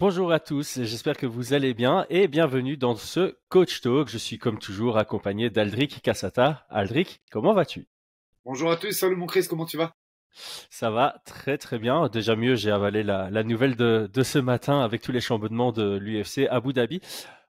Bonjour à tous, j'espère que vous allez bien et bienvenue dans ce Coach Talk. Je suis comme toujours accompagné d'Aldric Cassata. Aldric, comment vas-tu? Bonjour à tous, salut mon Chris, comment tu vas? Ça va très très bien. Déjà mieux, j'ai avalé la, nouvelle de, de, ce matin avec tous les chamboulements de l'UFC Abu Dhabi.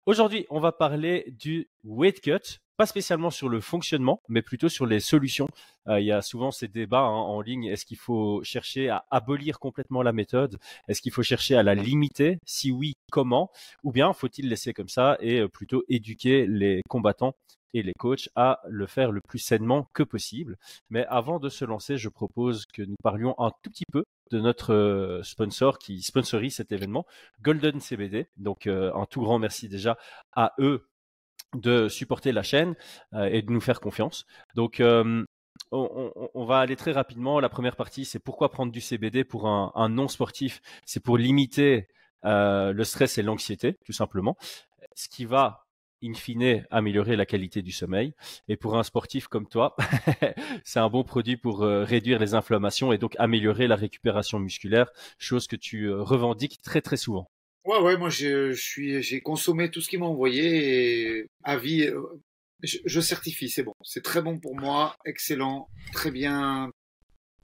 Aujourd'hui, on va parler du weight cut, pas spécialement sur le fonctionnement, mais plutôt sur les solutions. Euh, il y a souvent ces débats hein, en ligne. Est-ce qu'il faut chercher à abolir complètement la méthode? Est-ce qu'il faut chercher à la limiter? Si oui, comment? Ou bien faut-il laisser comme ça et euh, plutôt éduquer les combattants et les coachs à le faire le plus sainement que possible? Mais avant de se lancer, je propose que nous parlions un tout petit peu de notre euh, sponsor qui sponsorise cet événement, Golden CBD. Donc un tout grand merci déjà à eux de supporter la chaîne euh, et de nous faire confiance. Donc, euh, on, va aller très rapidement. La première partie, c'est pourquoi prendre du CBD pour un, non sportif. C'est pour limiter euh, le stress et l'anxiété, tout simplement. Ce qui va, in fine, améliorer la qualité du sommeil. Et pour un sportif comme toi, c'est un bon produit pour réduire les inflammations et donc améliorer la récupération musculaire, chose que tu revendiques très très souvent. Ouais, ouais, moi je, suis, j'ai consommé tout ce qu'ils m'ont envoyé et avis, euh, je, je certifie, c'est bon, c'est très bon pour moi, excellent, très bien,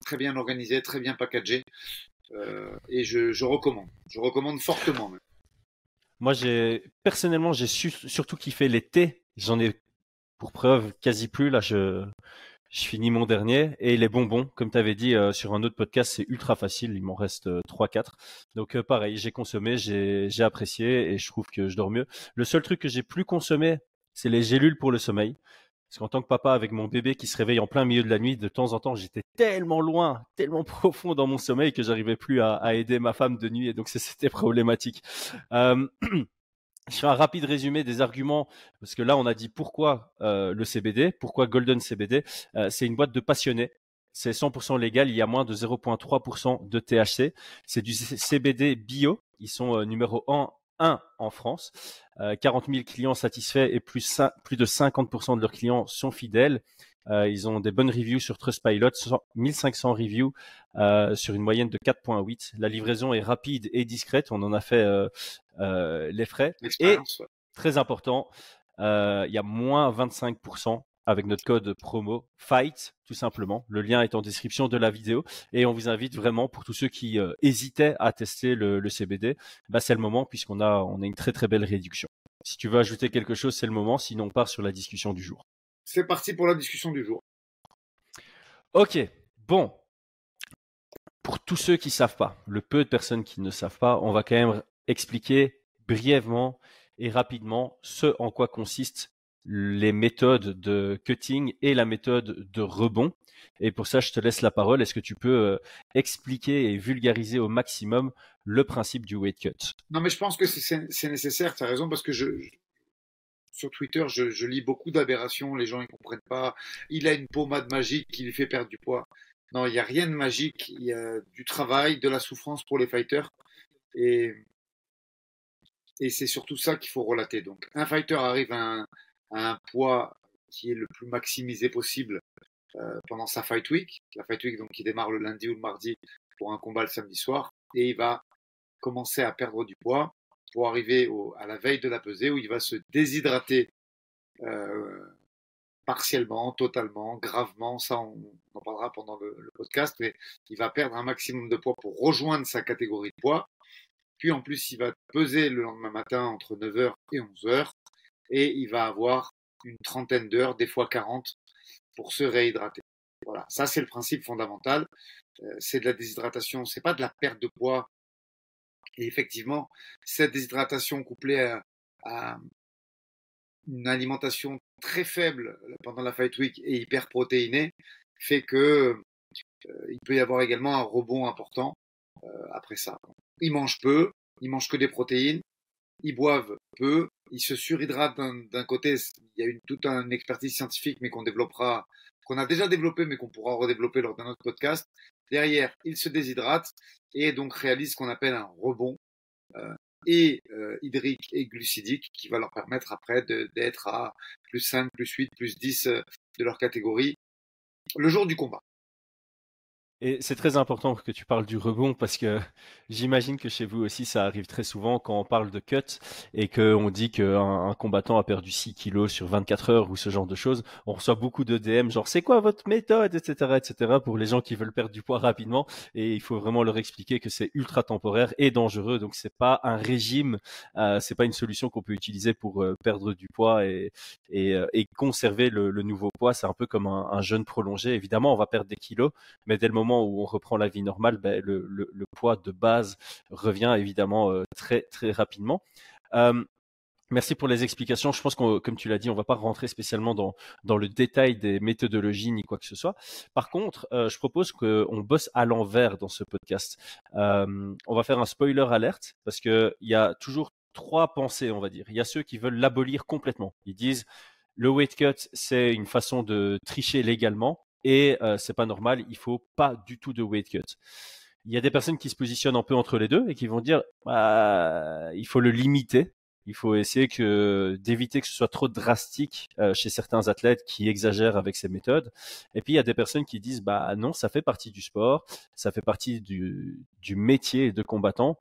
très bien organisé, très bien packagé, euh, et je, je recommande, je recommande fortement. Même. Moi, j'ai personnellement, j'ai surtout kiffé les thés. J'en ai pour preuve quasi plus là. Je je finis mon dernier et les bonbons, comme tu avais dit euh, sur un autre podcast, c'est ultra facile. Il m'en reste euh, trois, 4 Donc euh, pareil, j'ai consommé, j'ai apprécié et je trouve que je dors mieux. Le seul truc que j'ai plus consommé, c'est les gélules pour le sommeil. Parce qu'en tant que papa avec mon bébé qui se réveille en plein milieu de la nuit, de temps en temps, j'étais tellement loin, tellement profond dans mon sommeil que j'arrivais plus à, à, aider ma femme de nuit et donc c'était problématique. Euh, je fais un rapide résumé des arguments parce que là on a dit pourquoi euh, le CBD, pourquoi Golden CBD. Euh, c'est une boîte de passionnés. C'est 100% légal, il y a moins de 0,3% de THC. C'est du CBD bio. Ils sont euh, numéro 1, en France. 40 000 clients satisfaits et plus, plus de 50% de leurs clients sont fidèles. Euh, ils ont des bonnes reviews sur Trustpilot, 1500 reviews euh, sur une moyenne de 4.8. La livraison est rapide et discrète. On en a fait euh, les frais. Et très important, il y a moins 25% avec notre code promo FIGHT, tout simplement. Le lien est en description de la vidéo. Et on vous invite vraiment, pour tous ceux qui hésitaient à tester le, CBD, bah, c'est le moment puisqu'on a, on a une très très belle réduction. Si tu veux ajouter quelque chose, c'est le moment. Sinon, on part sur la discussion du jour. C'est parti pour la discussion du jour. Ok, bon. Pour tous ceux qui ne savent pas, le peu de personnes qui ne savent pas, on va quand même expliquer brièvement et rapidement ce en quoi consistent les méthodes de cutting et la méthode de rebond. Et pour ça, je te laisse la parole. Est-ce que tu peux euh, expliquer et vulgariser au maximum le principe du weight cut? Non, mais je pense que c'est nécessaire, tu as raison, parce que je, sur Twitter, je, lis beaucoup d'aberrations, les gens ne comprennent pas. Il a une pommade magique qui lui fait perdre du poids. Non, il n'y a rien de magique. Il y a du travail, de la souffrance pour les fighters. Et, et c'est surtout ça qu'il faut relater. Donc, un fighter arrive à un, poids qui est le plus maximisé possible euh, pendant sa fight week. La fight week, donc, qui démarre le lundi ou le mardi pour un combat le samedi soir. Et il va commencer à perdre du poids pour arriver à la veille de la pesée où il va se déshydrater euh, partiellement, totalement, gravement. Ça, on, en parlera pendant le, podcast, mais il va perdre un maximum de poids pour rejoindre sa catégorie de poids. Puis en plus, il va peser le lendemain matin entre 9h et 11h et il va avoir une trentaine d'heures, des fois 40, pour se réhydrater. Voilà, ça c'est le principe fondamental. Euh, c'est de la déshydratation, c'est pas de la perte de poids et effectivement, cette déshydratation couplée à, une alimentation très faible pendant la fight week et hyper protéinée fait que euh, il peut y avoir également un rebond important euh, après ça. Ils mangent peu, ils mangent que des protéines, ils boivent peu, ils se surhydratent d'un côté. Il y a toute une expertise scientifique, mais qu'on développera, qu'on a déjà développé, mais qu'on pourra redévelopper lors d'un autre podcast. Derrière, ils se déshydratent et donc réalisent ce qu'on appelle un rebond euh, et euh, hydrique et glucidique qui va leur permettre après d'être à plus 5, plus 8, plus 10 euh, de leur catégorie le jour du combat. Et c'est très important que tu parles du rebond parce que j'imagine que chez vous aussi ça arrive très souvent quand on parle de cut et qu'on dit qu'un un combattant a perdu 6 kilos sur 24 heures ou ce genre de choses. On reçoit beaucoup de DM genre c'est quoi votre méthode, etc., etc. pour les gens qui veulent perdre du poids rapidement et il faut vraiment leur expliquer que c'est ultra temporaire et dangereux. Donc c'est pas un régime, euh, c'est pas une solution qu'on peut utiliser pour euh, perdre du poids et, et, euh, et conserver le, le, nouveau poids. C'est un peu comme un, un jeûne prolongé. Évidemment on va perdre des kilos, mais dès le moment où on reprend la vie normale, ben, le, poids de base revient évidemment euh, très très rapidement. Euh, merci pour les explications. Je pense que, comme tu l'as dit, on va pas rentrer spécialement dans, le détail des méthodologies ni quoi que ce soit. Par contre, euh, je propose qu'on bosse à l'envers dans ce podcast. on va faire un spoiler alerte parce que il y a toujours trois pensées, on va dire. Il y a ceux qui veulent l'abolir complètement. Ils disent le weight cut, c'est une façon de tricher légalement et euh, c'est pas normal, il faut pas du tout de weight cut. Il y a des personnes qui se positionnent un peu entre les deux et qui vont dire bah, il faut le limiter. Il faut essayer que d'éviter que ce soit trop drastique euh, chez certains athlètes qui exagèrent avec ces méthodes. Et puis il y a des personnes qui disent bah non, ça fait partie du sport, ça fait partie du, du métier de combattant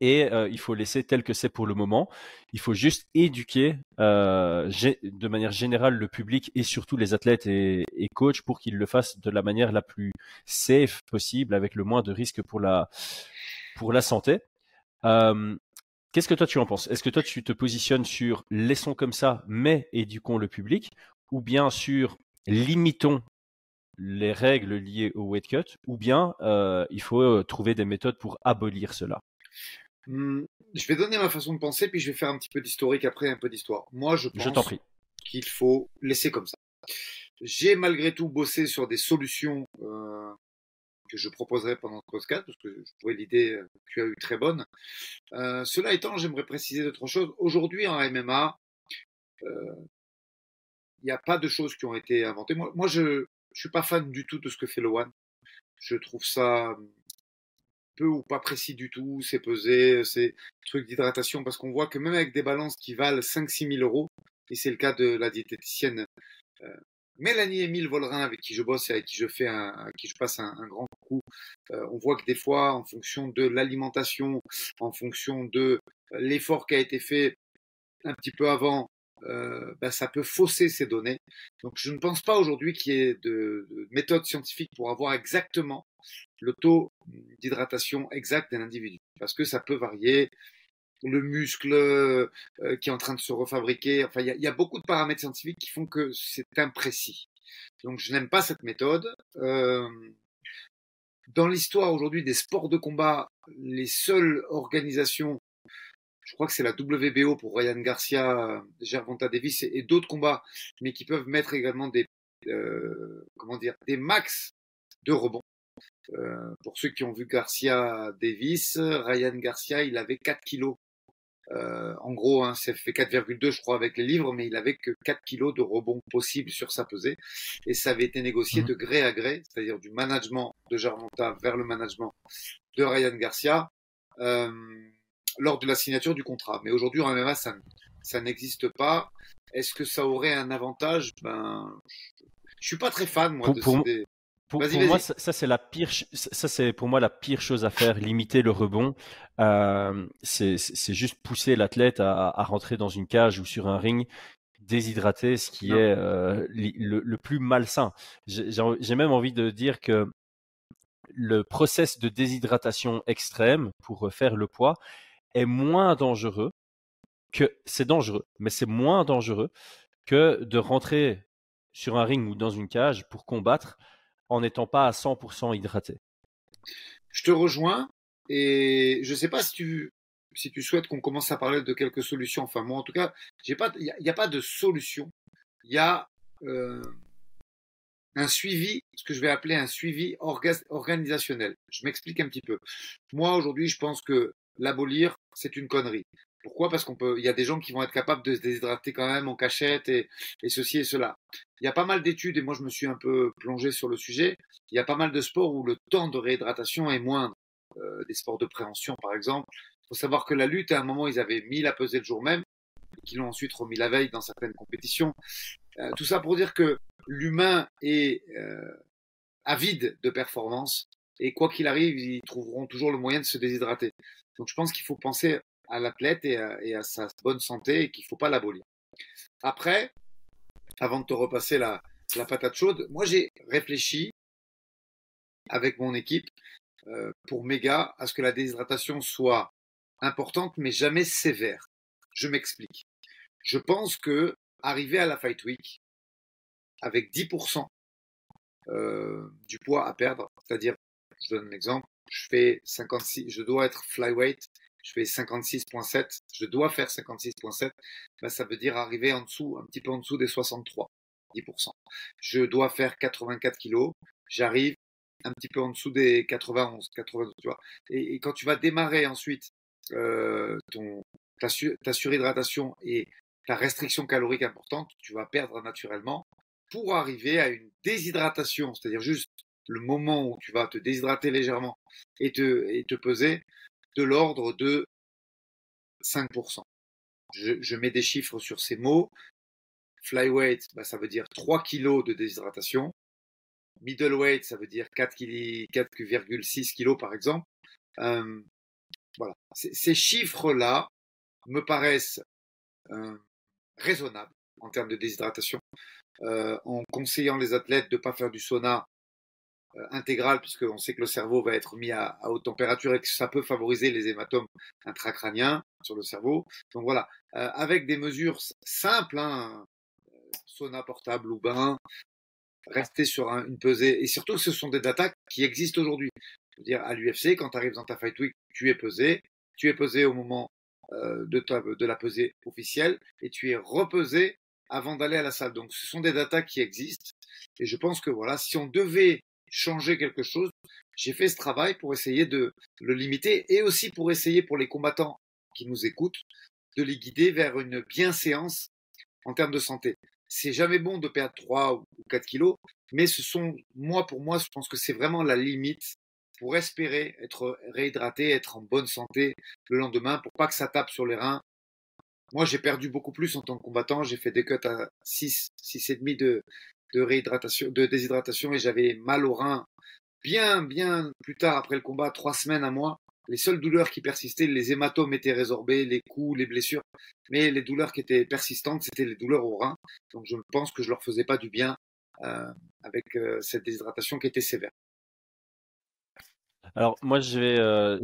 et euh, il faut laisser tel que c'est pour le moment. Il faut juste éduquer euh, de manière générale le public et surtout les athlètes et, coachs pour qu'ils le fassent de la manière la plus safe possible, avec le moins de risques pour la pour la santé. Qu'est-ce que toi tu en penses? Est-ce que toi tu te positionnes sur laissons comme ça, mais éduquons le public, ou bien sur limitons les règles liées au weight cut, ou bien euh, il faut trouver des méthodes pour abolir cela? Je vais donner ma façon de penser, puis je vais faire un petit peu d'historique après, un peu d'histoire. Moi, je pense qu'il faut laisser comme ça. J'ai malgré tout bossé sur des solutions euh, que je proposerai pendant ce podcast, parce que je trouvais l'idée euh, que tu as eu très bonne. Euh, cela étant, j'aimerais préciser d'autres choses. Aujourd'hui, en MMA, il n'y a pas de choses qui ont été inventées. Moi, moi je ne suis pas fan du tout de ce que fait le One. Je trouve ça peu ou pas précis du tout, c'est pesé, c'est trucs d'hydratation, parce qu'on voit que même avec des balances qui valent 5-6 000 euros, et c'est le cas de la diététicienne euh, Mélanie Émile Volrin, avec qui je bosse et avec qui je fais un, qui je passe un, grand coup, euh, on voit que des fois, en fonction de l'alimentation, en fonction de l'effort qui a été fait un petit peu avant, euh, bah, ça peut fausser ces données. Donc je ne pense pas aujourd'hui qu'il y ait de, de méthode scientifique pour avoir exactement le taux d'hydratation exact d'un individu, parce que ça peut varier. Le muscle euh, qui est en train de se refabriquer, enfin, il y, a beaucoup de paramètres scientifiques qui font que c'est imprécis. Donc, je n'aime pas cette méthode. Euh, dans l'histoire aujourd'hui des sports de combat, les seules organisations, je crois que c'est la WBO pour Ryan Garcia, Gervonta Davis et, d'autres combats, mais qui peuvent mettre également des, euh, comment dire, des max de rebonds. Euh, pour ceux qui ont vu Garcia Davis, Ryan Garcia, il avait 4 kilos. Euh, en gros, hein, ça fait 4,2 je crois avec les livres, mais il avait que 4 kilos de rebond possible sur sa pesée. Et ça avait été négocié mmh. de gré à gré, c'est-à-dire du management de Germonta vers le management de Ryan Garcia euh, lors de la signature du contrat. Mais aujourd'hui, en MMA, ça, ça n'existe pas. Est-ce que ça aurait un avantage? Ben, je suis pas très fan moi de pour, moi, ça, c'est la pire. Ça c'est pour moi la pire chose à faire, limiter le rebond. Euh, c'est juste pousser l'athlète à, à, rentrer dans une cage ou sur un ring déshydraté, ce qui est euh, le, le, plus malsain. J'ai même envie de dire que le process de déshydratation extrême pour faire le poids est moins dangereux que c'est dangereux, mais c'est moins dangereux que de rentrer sur un ring ou dans une cage pour combattre en n'étant pas à 100% hydraté. Je te rejoins et je ne sais pas si tu, si tu souhaites qu'on commence à parler de quelques solutions. Enfin, moi, en tout cas, il n'y a, pas de solution. Il y a euh, un suivi, ce que je vais appeler un suivi organisationnel. Je m'explique un petit peu. Moi, aujourd'hui, je pense que l'abolir, c'est une connerie. Pourquoi? Parce qu'on peut, il y a des gens qui vont être capables de se déshydrater quand même en cachette et, et ceci et cela. Il y a pas mal d'études et moi je me suis un peu plongé sur le sujet. Il y a pas mal de sports où le temps de réhydratation est moindre. Euh, des sports de préhension par exemple. Il faut savoir que la lutte, à un moment, ils avaient mis la pesée le jour même, qu'ils l'ont ensuite remis la veille dans certaines compétitions. Euh, tout ça pour dire que l'humain est euh, avides de performance et quoi qu'il arrive, ils trouveront toujours le moyen de se déshydrater. Donc je pense qu'il faut penser à l'athlète et, à sa bonne santé et qu'il ne faut pas l'abolir. Après, avant de te repasser la, la patate chaude, moi j'ai réfléchi avec mon équipe euh, pour méga à ce que la déshydratation soit importante mais jamais sévère. Je m'explique. Je pense que arriver à la Fight Week avec 10% euh, du poids à perdre, c'est-à-dire, je donne un exemple, je fais 56, je dois être flyweight, je fais 56.7, je dois faire 56.7, ben ça veut dire arriver en dessous, un petit peu en dessous des 63, 10%. Je dois faire 84 kilos, j'arrive un petit peu en dessous des 91, 92, tu vois. Et, quand tu vas démarrer ensuite euh, ta, ta surhydratation et ta restriction calorique importante, tu vas perdre naturellement pour arriver à une déshydratation, c'est-à-dire juste le moment où tu vas te déshydrater légèrement et te, et te peser de l'ordre de 5%. Je, je, mets des chiffres sur ces mots. Flyweight, bah, ça veut dire 3 kg de déshydratation. Middleweight, ça veut dire 4,6 kg par exemple. Euh, voilà. Ces chiffres-là me paraissent euh, raisonnables en termes de déshydratation. Euh, en conseillant les athlètes de ne pas faire du sauna euh, intégral, puisqu'on sait que le cerveau va être mis à, haute température et que ça peut favoriser les hématomes intracrâniens sur le cerveau. Donc voilà, euh, avec des mesures simples, hein, sauna portable ou bain, rester sur une pesée, et surtout ce sont des datas qui existent aujourd'hui. Je veux dire, à l'UFC, quand tu arrives dans ta fight week, tu es pesé, tu es pesé au moment de, de la pesée officielle, et tu es repesé avant d'aller à la salle. Donc, ce sont des datas qui existent. Et je pense que voilà, si on devait changer quelque chose, j'ai fait ce travail pour essayer de le limiter et aussi pour essayer pour les combattants qui nous écoutent de les guider vers une bienséance en termes de santé. C'est jamais bon de perdre 3 ou 4 kilos, mais ce sont, moi, pour moi, je pense que c'est vraiment la limite pour espérer être réhydraté, être en bonne santé le lendemain, pour pas que ça tape sur les reins moi, j'ai perdu beaucoup plus en tant que combattant. J'ai fait des cuts à 6, 6,5 de, de réhydratation, de déshydratation et j'avais mal au rein bien, bien plus tard après le combat, trois semaines à moi. Les seules douleurs qui persistaient, les hématomes étaient résorbés, les coups, les blessures, mais les douleurs qui étaient persistantes, c'était les douleurs au rein. Donc je pense que je leur faisais pas du bien euh, avec euh, cette déshydratation qui était sévère. Alors moi je vais, euh,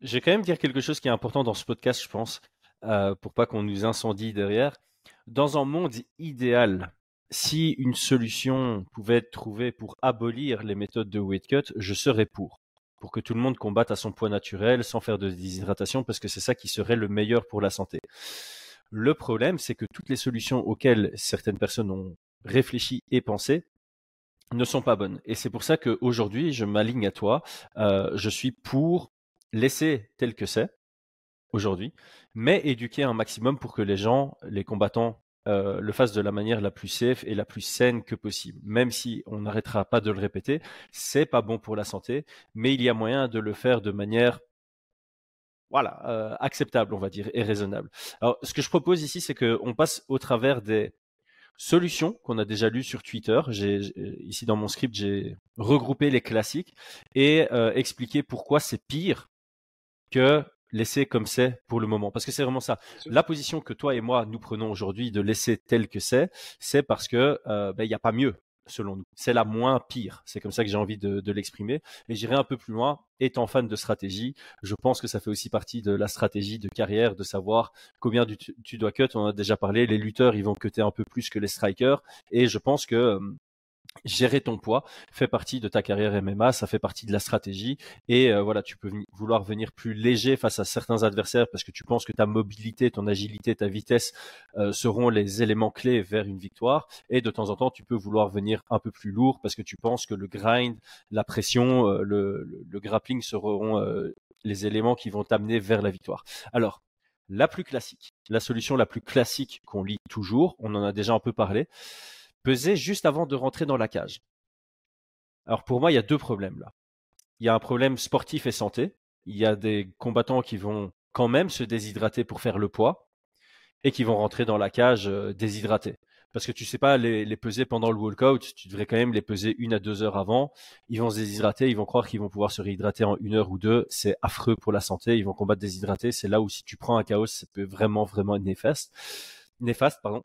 je vais quand même dire quelque chose qui est important dans ce podcast, je pense. Pour pas qu'on nous incendie derrière. Dans un monde idéal, si une solution pouvait être trouvée pour abolir les méthodes de weight cut, je serais pour. Pour que tout le monde combatte à son poids naturel sans faire de déshydratation, parce que c'est ça qui serait le meilleur pour la santé. Le problème, c'est que toutes les solutions auxquelles certaines personnes ont réfléchi et pensé ne sont pas bonnes. Et c'est pour ça qu'aujourd'hui, je m'aligne à toi. Euh, je suis pour laisser tel que c'est, aujourd'hui, mais éduquer un maximum pour que les gens, les combattants, euh, le fassent de la manière la plus safe et la plus saine que possible. Même si on n'arrêtera pas de le répéter, c'est pas bon pour la santé, mais il y a moyen de le faire de manière voilà, euh, acceptable, on va dire, et raisonnable. Alors, ce que je propose ici, c'est qu'on passe au travers des solutions qu'on a déjà lues sur Twitter. J'ai, ici dans mon script, j'ai regroupé les classiques et euh, expliqué pourquoi c'est pire que laisser comme c'est pour le moment. Parce que c'est vraiment ça. La position que toi et moi, nous prenons aujourd'hui de laisser tel que c'est, c'est parce que euh, ben, il n'y a pas mieux selon nous. C'est la moins pire. C'est comme ça que j'ai envie de, de l'exprimer. Et j'irai un peu plus loin. Étant fan de stratégie, je pense que ça fait aussi partie de la stratégie de carrière, de savoir combien tu, tu dois cut. On a déjà parlé. Les lutteurs, ils vont cutter un peu plus que les strikers. Et je pense que euh, gérer ton poids fait partie de ta carrière MMA, ça fait partie de la stratégie et euh, voilà, tu peux vouloir venir plus léger face à certains adversaires parce que tu penses que ta mobilité, ton agilité, ta vitesse euh, seront les éléments clés vers une victoire et de temps en temps, tu peux vouloir venir un peu plus lourd parce que tu penses que le grind, la pression, euh, le, le, grappling seront les éléments qui vont t'amener vers la victoire. Alors, la plus classique, la solution la plus classique qu'on lit toujours, on en a déjà un peu parlé, peser juste avant de rentrer dans la cage. Alors pour moi, il y a deux problèmes là. Il y a un problème sportif et santé. Il y a des combattants qui vont quand même se déshydrater pour faire le poids et qui vont rentrer dans la cage euh, déshydratés. parce que tu sais pas les, peser pendant le walkout, tu devrais quand même les peser une à deux heures avant. Ils vont se déshydrater, ils vont croire qu'ils vont pouvoir se réhydrater en une heure ou deux. C'est affreux pour la santé. Ils vont combattre déshydrater. C'est là où si tu prends un chaos, ça peut vraiment vraiment être néfaste. Néfaste, pardon.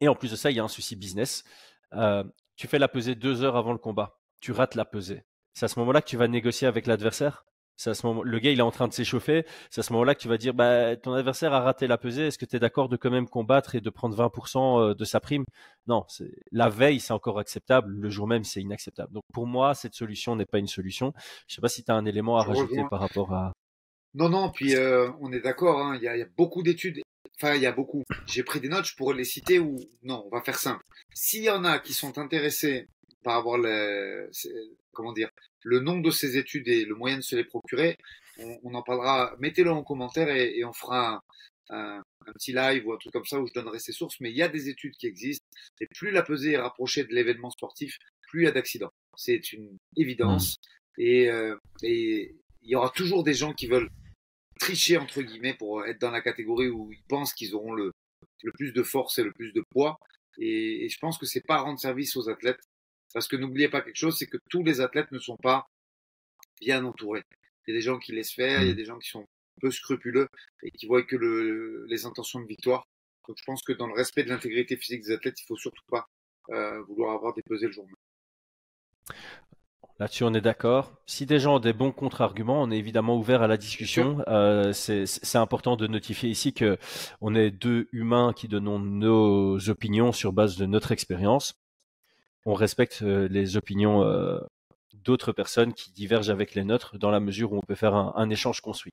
Et en plus de ça, il y a un souci business. Euh, tu fais la pesée deux heures avant le combat. Tu rates la pesée. C'est à ce moment-là que tu vas négocier avec l'adversaire c'est à ce moment, le gars il est en train de s'échauffer. C'est à ce moment-là que tu vas dire, bah, ton adversaire a raté la pesée. Est-ce que tu es d'accord de quand même combattre et de prendre 20% euh, de sa prime? Non, la veille c'est encore acceptable. Le jour même c'est inacceptable. Donc pour moi cette solution n'est pas une solution. Je sais pas si tu as un élément à rajouter par rapport à. Non non, puis euh, on est d'accord. Hein, il y, a beaucoup d'études. Enfin, il y a beaucoup. J'ai pris des notes, je pourrais les citer ou non. On va faire simple. S'il y en a qui sont intéressés par avoir le, comment dire, le nom de ces études et le moyen de se les procurer, on, en parlera. Mettez-le en commentaire et, on fera un, petit live ou un truc comme ça où je donnerai ces sources. Mais il y a des études qui existent et plus la pesée est rapprochée de l'événement sportif, plus il y a d'accidents. C'est une évidence. Mmh. Et, euh, et il y aura toujours des gens qui veulent tricher entre guillemets pour être dans la catégorie où ils pensent qu'ils auront le, le plus de force et le plus de poids. Et, et je pense que c'est pas rendre service aux athlètes parce que n'oubliez pas quelque chose, c'est que tous les athlètes ne sont pas bien entourés. Il y a des gens qui laissent faire, il y a mmh. des gens qui sont peu scrupuleux et qui voient que le, les intentions de victoire. Donc je pense que dans le respect de l'intégrité physique des athlètes, il faut surtout pas euh, vouloir avoir déposé le jour même. Là-dessus, on est d'accord. Si des gens ont des bons contre-arguments, on est évidemment ouvert à la discussion. Euh, c'est important de notifier ici que on est deux humains qui donnons nos opinions sur base de notre expérience on respecte euh, les opinions euh, d'autres personnes qui divergent avec les nôtres dans la mesure où on peut faire un, échange construit.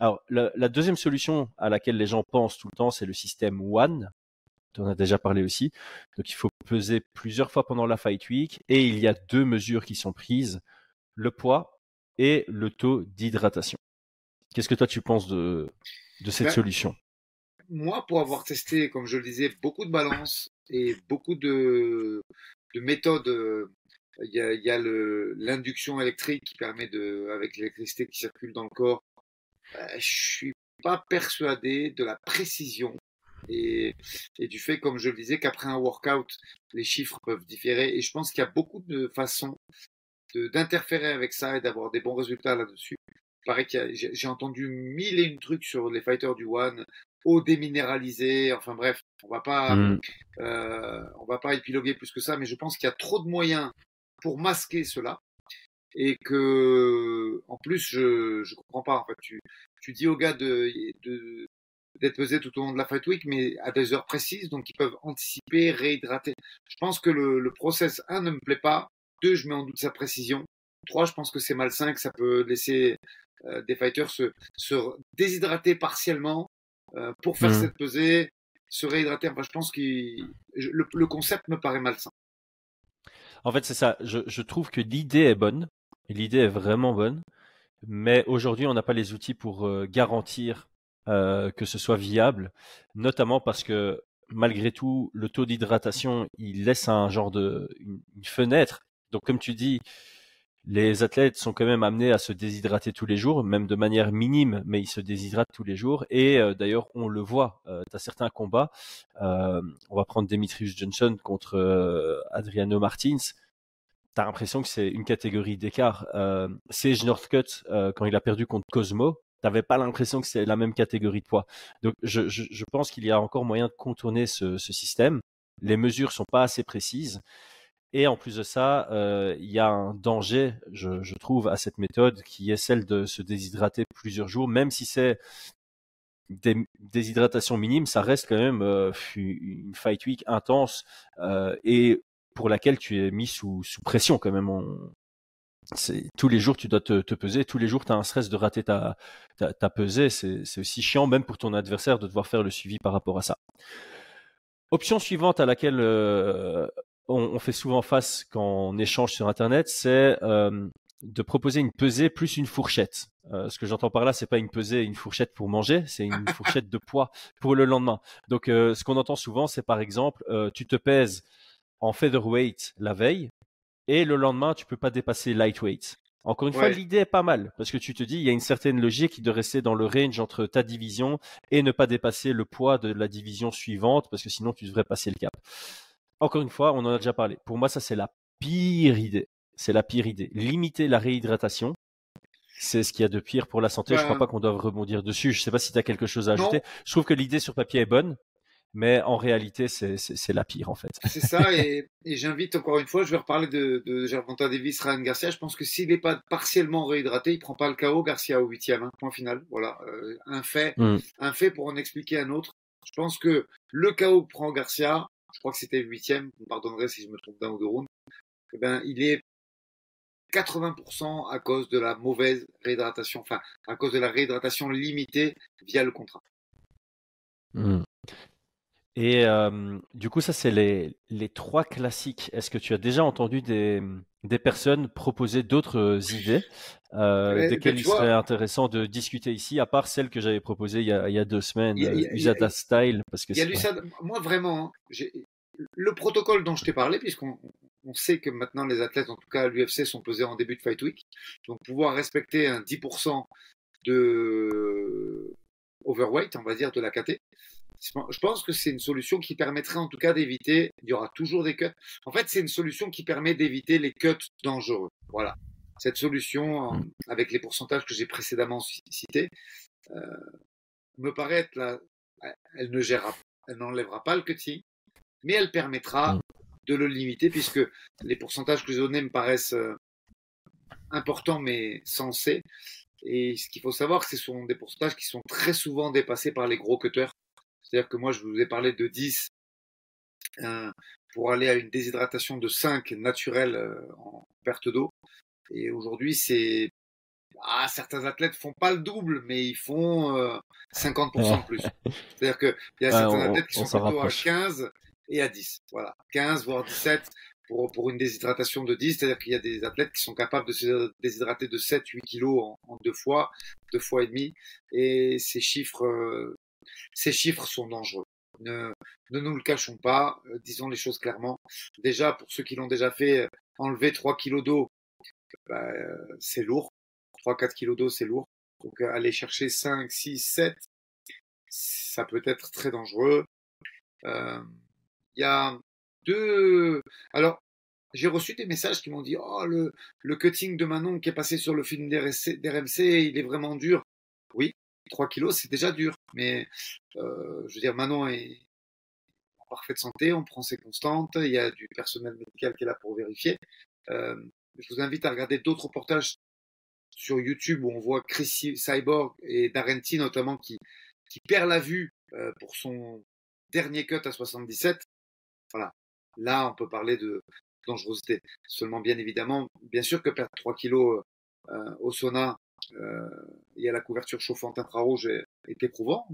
Alors, la, deuxième solution à laquelle les gens pensent tout le temps, c'est le système One. On a déjà parlé aussi. Donc, il faut peser plusieurs fois pendant la fight week et il y a deux mesures qui sont prises le poids et le taux d'hydratation. Qu'est-ce que toi tu penses de, de cette ben, solution? Moi, pour avoir testé, comme je le disais, beaucoup de balance et beaucoup de, de méthode. Euh, il y a, il y a l'induction électrique qui permet de, avec l'électricité qui circule dans le corps. Euh, je suis pas persuadé de la précision et, et, du fait, comme je le disais, qu'après un workout, les chiffres peuvent différer. Et je pense qu'il y a beaucoup de façons d'interférer avec ça et d'avoir des bons résultats là-dessus. Pareil j'ai entendu mille et une trucs sur les fighters du One, eau déminéralisée, enfin bref, on va pas, mm. euh, on va pas épiloguer plus que ça, mais je pense qu'il y a trop de moyens pour masquer cela et que, en plus, je, je comprends pas. En fait, tu, tu dis aux gars de, de d'être pesés tout au long de la fight week, mais à des heures précises, donc ils peuvent anticiper, réhydrater. Je pense que le, le process, un, ne me plaît pas. Deux, je mets en doute sa précision. Trois, je pense que c'est malsain, que ça peut laisser euh, des fighters se, se déshydrater partiellement euh, pour faire mmh. cette pesée, se réhydrater. Enfin, je pense que le, le, concept me paraît malsain. En fait, c'est ça. Je, je, trouve que l'idée est bonne. L'idée est vraiment bonne. Mais aujourd'hui, on n'a pas les outils pour euh, garantir euh, que ce soit viable, notamment parce que malgré tout, le taux d'hydratation, il laisse un genre de une, fenêtre. Donc, comme tu dis, les athlètes sont quand même amenés à se déshydrater tous les jours, même de manière minime, mais ils se déshydratent tous les jours. Et euh, d'ailleurs, on le voit, euh, tu as certains combats, euh, on va prendre Demetrius Johnson contre euh, Adriano Martins, tu as l'impression que c'est une catégorie d'écart. Euh, Sage Northcutt, quand il a perdu contre Cosmo, t'avais pas l'impression que c'est la même catégorie de poids. Donc je, pense qu'il y a encore moyen de contourner ce, système. Les mesures sont pas assez précises. Et en plus de ça, euh, il y a un danger, je, trouve, à cette méthode qui est celle de se déshydrater plusieurs jours, même si c'est des déshydratation minime, ça reste quand même euh, une fight week intense euh, et pour laquelle tu es mis sous, pression quand même. Tous les jours tu dois te, te, peser, tous les jours tu as un stress de rater ta, ta, ta pesée, c'est aussi chiant même pour ton adversaire de devoir faire le suivi par rapport à ça. Option suivante à laquelle euh, on, fait souvent face quand on échange sur Internet, c'est euh, de proposer une pesée plus une fourchette. Euh, ce que j'entends par là, c'est pas une pesée, une fourchette pour manger, c'est une fourchette de poids pour le lendemain. Donc, ce qu'on entend souvent, c'est par exemple, tu te pèses en featherweight la veille et le lendemain, tu peux pas dépasser lightweight. Encore une fois, l'idée est pas mal parce que tu te dis, il y a une certaine logique de rester dans le range entre ta division et ne pas dépasser le poids de la division suivante parce que sinon tu devrais passer le cap. encore une fois, on en a déjà parlé. Pour moi, ça c'est la pire idée. C'est la pire idée. Limiter la réhydratation, c'est ce qu'il y a de pire pour la santé. Je crois pas qu'on doive rebondir dessus. Je sais pas si tu as quelque chose à ajouter. Je trouve que l'idée sur papier est bonne, mais en réalité, c'est la pire en fait. C'est ça, et, j'invite encore une fois, je vais reparler de, de Gervonta Davis, Ryan Garcia. Je pense que s'il n'est pas partiellement réhydraté, il prend pas le KO Garcia au huitième, hein, point final. Voilà, euh, un fait, hmm. un fait pour en expliquer un autre. Je pense que le KO prend Garcia, je crois que c'était le huitième, vous me pardonnerez si je me trompe d'un ou deux rounds, eh ben, il est 80% à cause de la mauvaise réhydratation, enfin, à cause de la réhydratation limitée via le contrat. Hmm. Et du coup, ça, c'est les, les trois classiques. Est-ce que tu as déjà entendu des, des personnes proposer d'autres idées euh, desquelles il serait intéressant de discuter ici, à part celles que j'avais proposées il y a, il y a deux semaines, Usada Style parce que y a Moi, vraiment, hein, le protocole dont je t'ai parlé, puisqu'on on sait que maintenant les athlètes, en tout cas à l'UFC, sont pesés en début de Fight Week. Donc, pouvoir respecter un 10% de overweight, on va dire, de la KT, je pense que c'est une solution qui permettrait en tout cas d'éviter, il y aura toujours des cuts. En fait, c'est une solution qui permet d'éviter les cuts dangereux. Voilà. Cette solution, mm. avec les pourcentages que j'ai précédemment cités, euh, me paraît être là, elle ne gérera, elle n'enlèvera pas le cutting, mais elle permettra mm. de le limiter puisque les pourcentages que j'ai donnés me paraissent euh, importants mais sensés. Et ce qu'il faut savoir, ce sont des pourcentages qui sont très souvent dépassés par les gros cutters c'est-à-dire que moi, je vous ai parlé de 10 euh, pour aller à une déshydratation de 5 naturelle euh, en perte d'eau. Et aujourd'hui, c'est ah, certains athlètes font pas le double, mais ils font 50% euh, de plus. C'est-à-dire qu'il y a certains athlètes qui sont plutôt à 15 et à 10. Voilà, 15 voire 17 pour, pour une déshydratation de 10. C'est-à-dire qu'il y a des athlètes qui sont capables de se déshydrater de 7-8 kilos en, en, deux fois, deux fois et demi. Et ces chiffres ces chiffres sont dangereux. Ne, nous le cachons pas, euh, disons les choses clairement. Déjà, pour ceux qui l'ont déjà fait, euh, enlever 3 kilos d'eau, bah, euh, c'est lourd. 3-4 kilos d'eau, c'est lourd. Donc aller chercher 5, 6, 7, ça peut être très dangereux. Il y a deux... Alors, j'ai reçu des messages qui m'ont dit Oh, le, le cutting de Manon qui est passé sur le film d'RMC, il est vraiment dur. Oui, 3 kilos, c'est déjà dur. Mais euh, je veux dire, Manon est en parfaite santé, on prend ses constantes, il y a du personnel médical qui est là pour vérifier. Euh, je vous invite à regarder d'autres reportages sur YouTube où on voit Chris Cyborg et Darenti notamment qui, qui perd la vue euh, pour son dernier cut à 77. Voilà. Là, on peut parler de dangerosité. Seulement, bien évidemment, bien sûr que perdre 3 kilos euh, au sauna il y a la couverture chauffante infrarouge est, est éprouvant,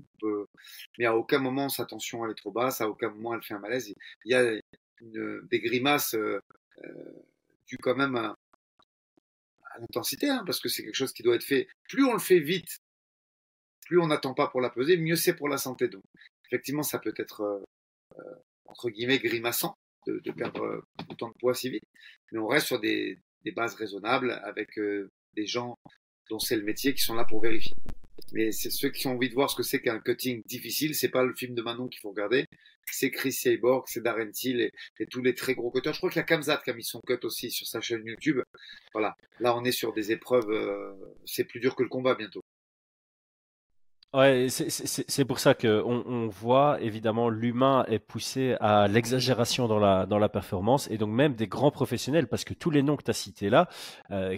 mais à aucun moment sa tension elle est trop basse, à aucun moment elle fait un malaise. Il y a des grimaces euh, euh, dues quand même à, l'intensité, hein, parce que c'est quelque chose qui doit être fait. Plus on le fait vite, plus on n'attend pas pour la peser, mieux c'est pour la santé. Donc, effectivement, ça peut être entre guillemets grimaçant de, perdre autant de poids si vite, mais on reste sur des bases raisonnables avec des gens dont c'est le métier, qui sont là pour vérifier. Mais c'est ceux qui ont envie de voir ce que c'est qu'un cutting difficile, c'est pas le film de Manon qu'il faut regarder, c'est Chris Cyborg, c'est Darren Till et, tous les très gros cutters. Je crois qu'il y a Kamzat qui a mis son cut aussi sur sa chaîne YouTube. Voilà, là on est sur des épreuves, euh, c'est plus dur que le combat bientôt. Ouais, c'est pour ça qu'on on voit évidemment l'humain est poussé à l'exagération dans la, dans la performance et donc même des grands professionnels parce que tous les noms que tu as cités là, euh,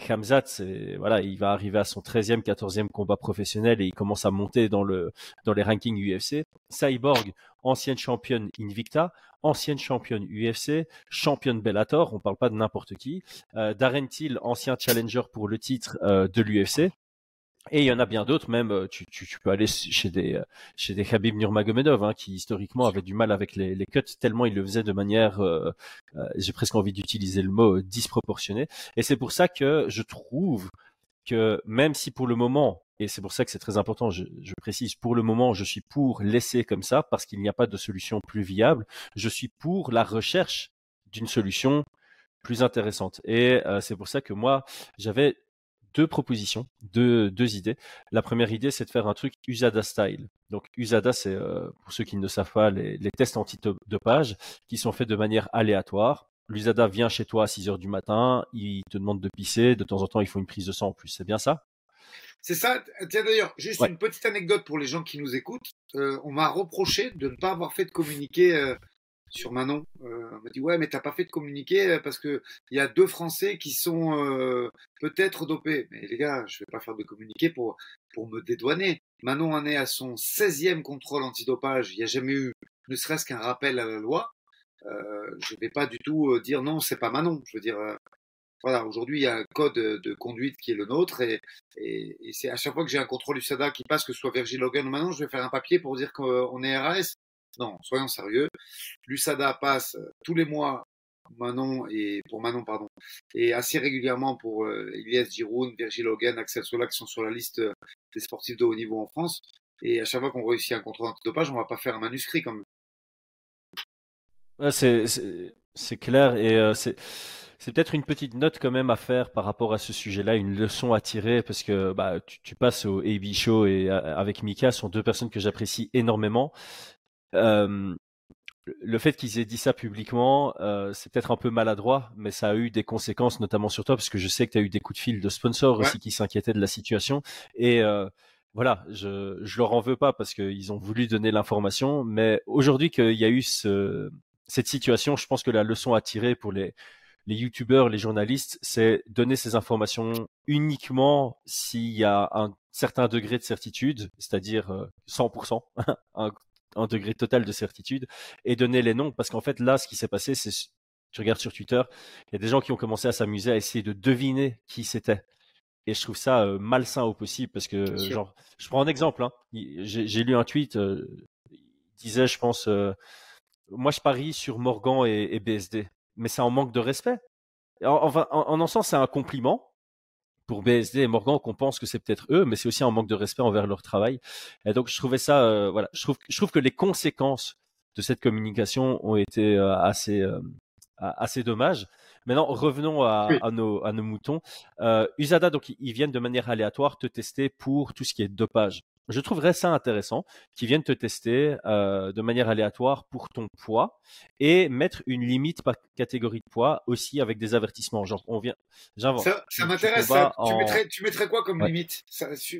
voilà, il va arriver à son 13e, 14e combat professionnel et il commence à monter dans, le, dans les rankings UFC. Cyborg, ancienne championne Invicta, ancienne championne UFC, championne Bellator, on parle pas de n'importe qui. Euh, Darren Till, ancien challenger pour le titre euh, de l'UFC. Et il y en a bien d'autres, même euh, tu, tu, tu, peux aller chez des euh, chez des Khabib Nurmagomedov, hein, qui historiquement avaient du mal avec les, les cuts tellement ils le faisaient de manière, euh, j'ai presque envie d'utiliser le mot disproportionnée. Et c'est pour ça que je trouve que même si pour le moment, et c'est pour ça que c'est très important, je, je, précise, pour le moment, je suis pour laisser comme ça parce qu'il n'y a pas de solution plus viable. Je suis pour la recherche d'une solution plus intéressante. Et c'est pour ça que moi, j'avais deux propositions, deux, deux idées. La première idée, c'est de faire un truc USADA style. Donc USADA, c'est euh, pour ceux qui ne savent pas les, les tests antidopage qui sont faits de manière aléatoire. L'USADA vient chez toi à 6 heures du matin, il te demande de pisser, de temps en temps il faut une prise de sang en plus, c'est bien ça? C'est ça. Tiens d'ailleurs, juste une petite anecdote pour les gens qui nous écoutent. Euh, on m'a reproché de ne pas avoir fait de communiqué euh, sur Manon. Euh, on m'a dit ouais, mais t'as pas fait de communiqué parce que il y a deux Français qui sont peut-être dopés. Mais les gars, je vais pas faire de communiqué pour pour me dédouaner. Manon en est à son 16e contrôle antidopage. Il n'y a jamais eu ne serait-ce qu'un rappel à la loi. je vais pas du tout dire non, c'est pas Manon. Je veux dire, voilà, aujourd'hui, il y a un code de conduite qui est le nôtre et, et, et c'est à chaque fois que j'ai un contrôle du SADA qui passe, que ce soit Virgil Logan ou Manon, je vais faire un papier pour dire qu'on est RAS. Non, soyons sérieux. L'USADA passe tous les mois Manon et pour Manon pardon et assez régulièrement pour euh, Elias Giroud, Virgil Hogan, Axel Sola qui sont sur la liste des sportifs de haut niveau en France. Et à chaque fois qu'on réussit un contrôle antidopage, on va pas faire un manuscrit quand même. c'est clair et euh, c'est peut-être une petite note quand même à faire par rapport à ce sujet-là, une leçon à tirer, parce que bah, tu, passes au AB Show et euh, avec Mika, sont deux personnes que j'apprécie énormément. Euh, le fait qu'ils aient dit ça publiquement, euh, c'est peut-être un peu maladroit, mais ça a eu des conséquences, notamment sur toi, parce que je sais que tu as eu des coups de fil de sponsors aussi qui s'inquiétaient de la situation. Et voilà, je, je leur en veux pas parce qu'ils ont voulu donner l'information, mais aujourd'hui qu'il y a eu ce, cette situation, je pense que la leçon à tirer pour les, les youtubeurs, les journalistes, c'est donner ces informations uniquement s'il y a un certain degré de certitude, c'est-à-dire 100%, euh, un, degré total de certitude, et donner les noms, parce qu'en fait là, ce qui s'est passé, c'est, tu regardes sur Twitter, il y a des gens qui ont commencé à s'amuser à essayer de deviner qui c'était. Et je trouve ça euh, malsain au possible parce que, genre, je prends un exemple. Hein. J'ai lu un tweet, euh, il disait, je pense, moi je parie sur Morgan et BSD mais c'est en manque de respect. En, en, en sens, c'est un compliment pour BSD et Morgan qu'on pense que c'est peut-être eux, mais c'est aussi un manque de respect envers leur travail. Et donc, je trouvais ça, euh, voilà, je trouve, je trouve que les conséquences de cette communication ont été euh, assez, euh, assez dommages. Maintenant, revenons à, à, nos, à nos moutons. Usada, donc, ils viennent de manière aléatoire te tester pour tout ce qui est dopage je trouverais ça intéressant qu'ils viennent te tester euh, de manière aléatoire pour ton poids et mettre une limite par catégorie de poids aussi avec des avertissements. Genre, on vient. Ça, ça m'intéresse. Tu, mettrais, quoi comme limite?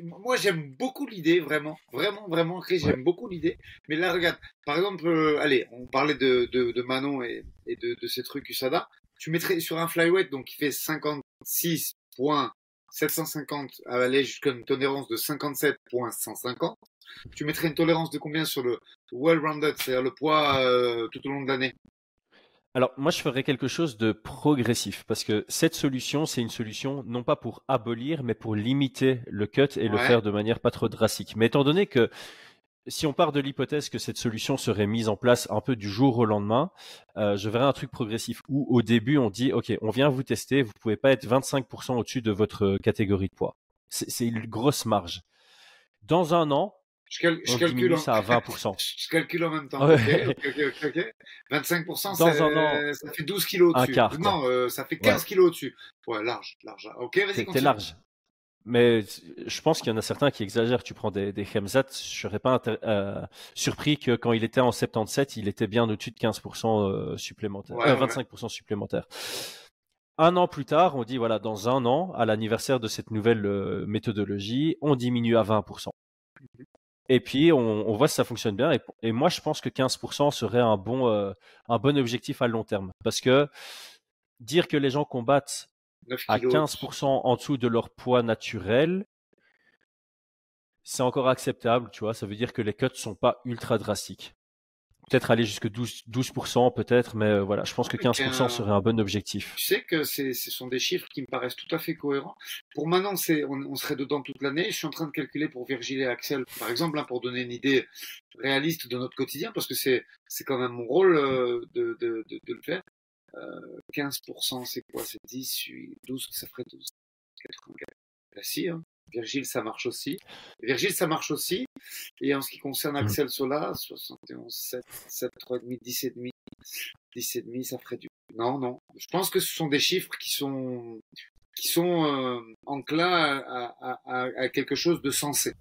Moi, j'aime beaucoup l'idée, vraiment, vraiment, vraiment, Chris, j'aime beaucoup l'idée. Mais là, regarde, par exemple, euh, allez, on parlait de, de, Manon et, de, de ces trucs USADA. Tu mettrais sur un flyweight, donc qui fait 56 points 750 à aller jusqu'à une tolérance de 57.150. Tu mettrais une tolérance de combien sur le well-rounded, c'est-à-dire le poids euh, tout au long de l'année? Alors moi je ferais quelque chose de progressif parce que cette solution c'est une solution non pas pour abolir mais pour limiter le cut et le faire de manière pas trop drastique. Mais étant donné que si on part de l'hypothèse que cette solution serait mise en place un peu du jour au lendemain, euh, je verrais un truc progressif où au début on dit ok, on vient vous tester, vous pouvez pas être 25% au-dessus de votre catégorie de poids. C'est une grosse marge. Dans un an, je, on calcule ça à 20%. Je, calcule en même temps. 25%, ça, ça fait 12 kilos au-dessus. Non, euh, ça fait 15 kilos au-dessus. Ouais, large, large. Ok, vas-y, continue. large. Mais je pense qu'il y en a certains qui exagèrent. Tu prends des, des Hemzat, je serais pas euh, surpris que quand il était en 77, il était bien au-dessus de 15% euh, supplémentaire, 25% euh, supplémentaire. Un an plus tard, on dit voilà, dans un an, à l'anniversaire de cette nouvelle méthodologie, on diminue à 20%. Et puis on, on, voit si ça fonctionne bien. Et, et, moi, je pense que 15% serait un bon, un bon objectif à long terme, parce que dire que les gens combattent à 15% en dessous de leur poids naturel, c'est encore acceptable, tu vois. Ça veut dire que les cuts sont pas ultra drastiques. Peut-être aller jusque 12%, 12% peut-être, mais euh, voilà, je pense que 15% serait un bon objectif. Tu sais que ce sont des chiffres qui me paraissent tout à fait cohérents. Pour maintenant, on, serait dedans toute l'année. Je suis en train de calculer pour Virgile et Axel, par exemple, hein, pour donner une idée réaliste de notre quotidien, parce que c'est, c'est quand même mon rôle euh, de, de, de, de, le faire. 15%, euh, c'est quoi? C'est 10, 12, ça ferait 12. 84. Bah si, hein. Virgile, ça marche aussi. Virgile, ça marche aussi. Et en ce qui concerne mmh. Axel Sola, 71, 7, 7, 3,5, 10,5. 10,5, ça ferait du. Non, non. Je pense que ce sont des chiffres qui sont qui sont euh, enclins à, à, à, quelque chose de sensé.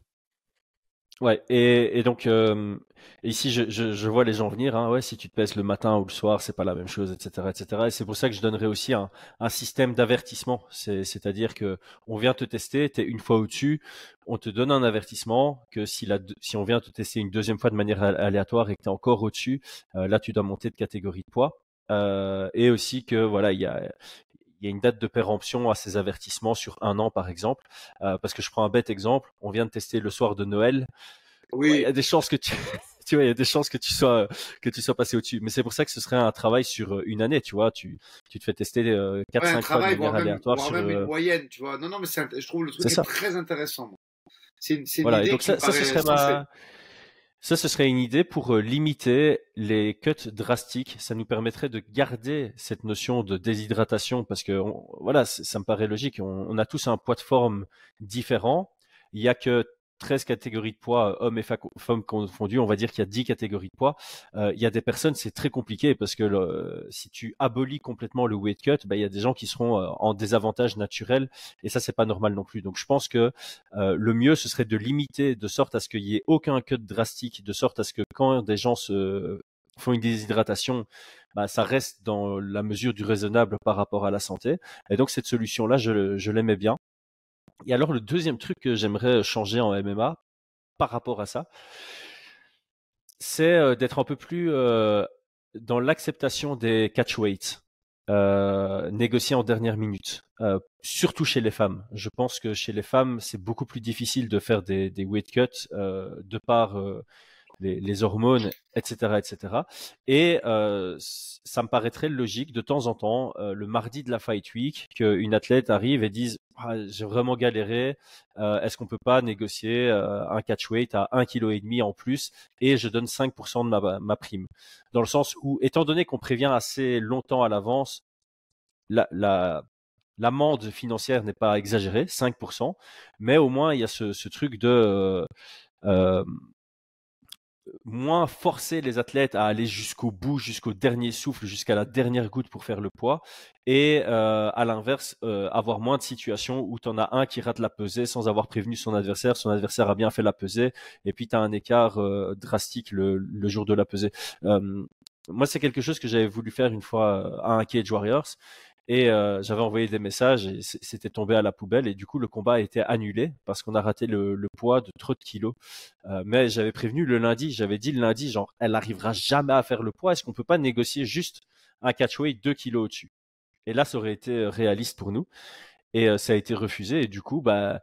Ouais, et, et donc euh, ici je, vois les gens venir. Hein, ouais, si tu te pèses le matin ou le soir, c'est pas la même chose, etc., etc. Et c'est pour ça que je donnerais aussi un, un système d'avertissement. C'est-à-dire que on vient te tester, tu une fois au-dessus, on te donne un avertissement que si, la, si on vient te tester une deuxième fois de manière aléatoire et que tu encore au-dessus, euh, là tu dois monter de catégorie de poids. Euh, et aussi que voilà, il y a, il y a une date de péremption à ces avertissements sur un an, par exemple. Euh, parce que je prends un bête exemple. On vient de tester le soir de Noël. Oui. il y a des chances que tu, tu vois, il y a des chances que tu sois, que tu sois passé au-dessus. Mais c'est pour ça que ce serait un travail sur euh, une année, tu vois. Tu, tu te fais tester euh, 4-5 fois de manière aléatoire. sur, même une euh, moyenne, tu vois. Non, non, mais je trouve le truc est, très intéressant. C'est une, une voilà, idée donc ça, ça, ce serait ma, ça, ce serait une idée pour euh, limiter les cuts drastiques. Ça nous permettrait de garder cette notion de déshydratation parce que voilà, ça me paraît logique. On, on, a tous un poids de forme différent. Il y a que 13 catégories de poids, hommes et femmes confondus, on va dire qu'il y a 10 catégories de poids. Euh, il y a des personnes, c'est très compliqué parce que le, si tu abolis complètement le weight cut, bah, il y a des gens qui seront euh, en désavantage naturel et ça, c'est pas normal non plus. Donc, je pense que euh, le mieux, ce serait de limiter de sorte à ce qu'il y ait aucun cut drastique, de sorte à ce que quand des gens se font une déshydratation, bah, ça reste dans la mesure du raisonnable par rapport à la santé. Et donc, cette solution-là, je, je l'aimais bien. Et alors, le deuxième truc que j'aimerais changer en MMA par rapport à ça, c'est d'être un peu plus dans l'acceptation des catch weights euh, négociés en dernière minute, surtout chez les femmes. Je pense que chez les femmes, c'est beaucoup plus difficile de faire des, des weight cuts de par les, hormones, etc., etc. Et euh, ça me paraîtrait logique de temps en temps, euh, le mardi de la Fight Week, qu'une athlète arrive et dise ah, j'ai vraiment galéré, euh, est-ce qu'on peut pas négocier un catch weight à un kilo et demi en plus et je donne 5% de ma, prime? Dans le sens où, étant donné qu'on prévient assez longtemps à l'avance, la, la l'amende financière n'est pas exagérée, 5%, mais au moins il y a ce, truc de moins forcer les athlètes à aller jusqu'au bout, jusqu'au dernier souffle, jusqu'à la dernière goutte pour faire le poids. Et euh, à l'inverse, euh, avoir moins de situations où tu en as un qui rate la pesée sans avoir prévenu son adversaire, son adversaire a bien fait la pesée, et puis tu as un écart euh, drastique le, le, jour de la pesée. Moi, c'est quelque chose que j'avais voulu faire une fois à un Cage Warriors. Et euh, j'avais envoyé des messages et c'était tombé à la poubelle. Et du coup, le combat a été annulé parce qu'on a raté le, poids de trop de kilos. Euh, mais j'avais prévenu le lundi, j'avais dit le lundi, genre, elle n'arrivera jamais à faire le poids. Est-ce qu'on peut pas négocier juste un catchweight 2 kilos au-dessus? Et là, ça aurait été euh, réaliste pour nous. Et ça a été refusé. Et du coup, bah,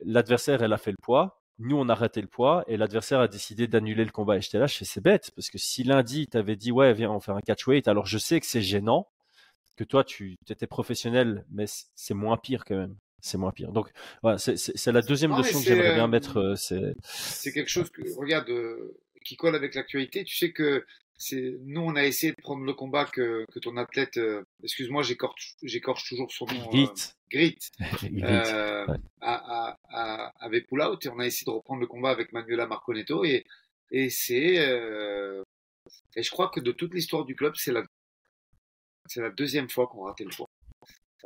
l'adversaire, elle a fait le poids. Nous, on a raté le poids et l'adversaire a décidé d'annuler le combat. Et j'étais là, je fais c'est bête parce que si lundi, t'avais dit ouais, viens, on fait un catchweight, alors je sais que c'est gênant que toi, tu étais professionnel, mais c'est moins pire quand même. C'est moins pire. Donc, voilà, c'est la deuxième notion que j'aimerais bien euh, mettre. Euh, c'est quelque chose que, regarde, euh, qui colle avec l'actualité. Tu sais que nous, on a essayé de prendre le combat que, que ton athlète, excuse-moi, j'écorche toujours son nom. Grit. Grit. euh, a, avait pull out et on a essayé de reprendre le combat avec Manuela Marconetto et, et c'est, et je crois que de toute l'histoire du club, c'est la c'est la deuxième fois qu'on ratait le poids.